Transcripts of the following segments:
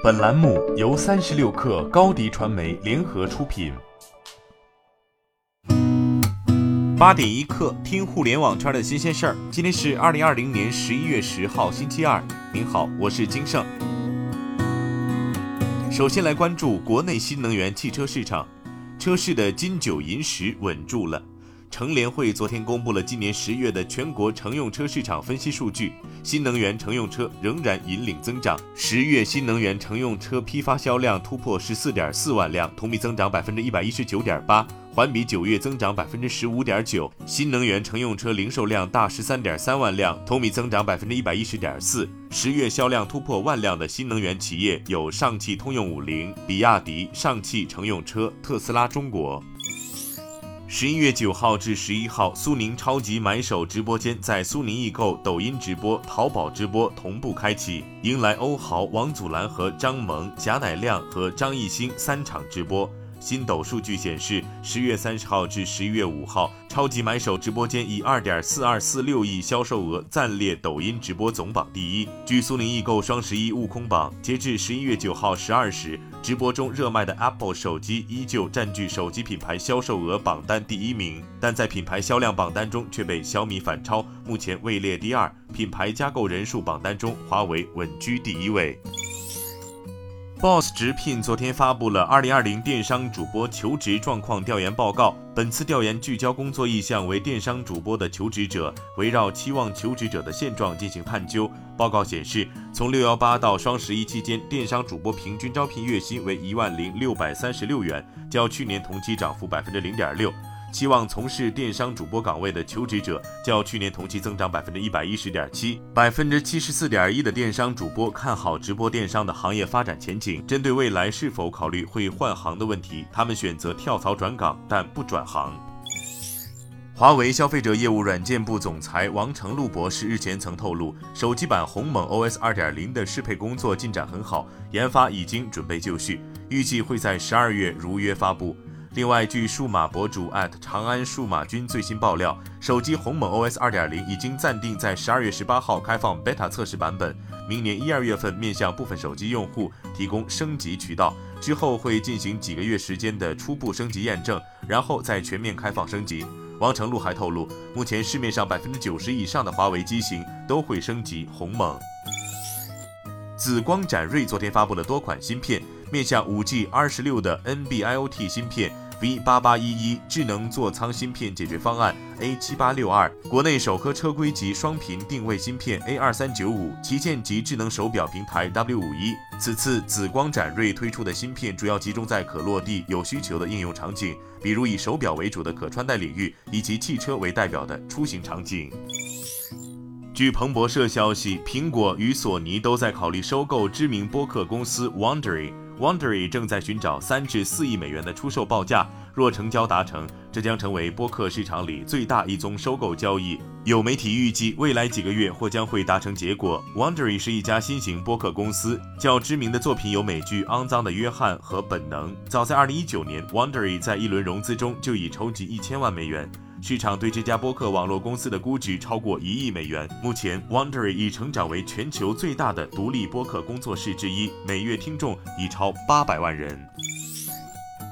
本栏目由三十六氪高低传媒联合出品。八点一刻，听互联网圈的新鲜事儿。今天是二零二零年十一月十号，星期二。您好，我是金盛。首先来关注国内新能源汽车市场，车市的金九银十稳住了。乘联会昨天公布了今年十月的全国乘用车市场分析数据，新能源乘用车仍然引领增长。十月新能源乘用车批发销量突破十四点四万辆，同比增长百分之一百一十九点八，环比九月增长百分之十五点九。新能源乘用车零售量大十三点三万辆，同比增长百分之一百一十点四。十月销量突破万辆的新能源企业有上汽通用五菱、比亚迪、上汽乘用车、特斯拉中国。十一月九号至十一号，苏宁超级买手直播间在苏宁易购、抖音直播、淘宝直播同步开启，迎来欧豪、王祖蓝和张萌、贾乃亮和张艺兴三场直播。新抖数据显示，十月三十号至十一月五号，超级买手直播间以二点四二四六亿销售额暂列抖音直播总榜第一。据苏宁易购双十一悟空榜，截至十一月九号十二时，直播中热卖的 Apple 手机依旧占据手机品牌销售额榜单第一名，但在品牌销量榜单中却被小米反超，目前位列第二。品牌加购人数榜单中，华为稳居第一位。Boss 直聘昨天发布了二零二零电商主播求职状况调研报告。本次调研聚焦工作意向为电商主播的求职者，围绕期望求职者的现状进行探究。报告显示，从六幺八到双十一期间，电商主播平均招聘月薪为一万零六百三十六元，较去年同期涨幅百分之零点六。期望从事电商主播岗位的求职者较去年同期增长百分之一百一十点七，百分之七十四点一的电商主播看好直播电商的行业发展前景。针对未来是否考虑会换行的问题，他们选择跳槽转岗，但不转行。华为消费者业务软件部总裁王成禄博士日前曾透露，手机版鸿蒙 OS 二点零的适配工作进展很好，研发已经准备就绪，预计会在十二月如约发布。另外，据数码博主长安数码君最新爆料，手机鸿蒙 OS 2.0已经暂定在十二月十八号开放 beta 测试版本，明年一二月份面向部分手机用户提供升级渠道，之后会进行几个月时间的初步升级验证，然后再全面开放升级。王成禄还透露，目前市面上百分之九十以上的华为机型都会升级鸿蒙。紫光展锐昨天发布了多款芯片。面向 5G 二十六的 NB-IoT 芯片 V8811 智能座舱芯片解决方案 A7862，国内首颗车规级双频定位芯片 A2395，旗舰级智能手表平台 W51。此次紫光展锐推出的芯片主要集中在可落地、有需求的应用场景，比如以手表为主的可穿戴领域，以及汽车为代表的出行场景。据彭博社消息，苹果与索尼都在考虑收购知名播客公司 Wondery。Wondery 正在寻找三至四亿美元的出售报价，若成交达成，这将成为播客市场里最大一宗收购交易。有媒体预计，未来几个月或将会达成结果。Wondery 是一家新型播客公司，较知名的作品有美剧《肮脏的约翰》和《本能》。早在2019年，Wondery 在一轮融资中就已筹集一千万美元。市场对这家播客网络公司的估值超过一亿美元。目前，Wondery 已成长为全球最大的独立播客工作室之一，每月听众已超八百万人。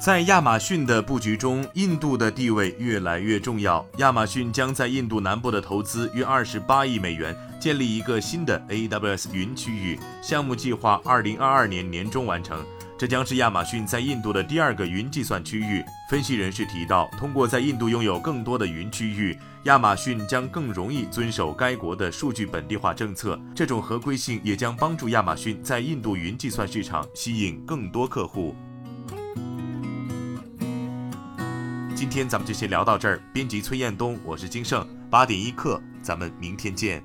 在亚马逊的布局中，印度的地位越来越重要。亚马逊将在印度南部的投资约二十八亿美元，建立一个新的 AWS 云区域，项目计划二零二二年年中完成。这将是亚马逊在印度的第二个云计算区域。分析人士提到，通过在印度拥有更多的云区域，亚马逊将更容易遵守该国的数据本地化政策。这种合规性也将帮助亚马逊在印度云计算市场吸引更多客户。今天咱们就先聊到这儿。编辑崔彦东，我是金盛，八点一刻，咱们明天见。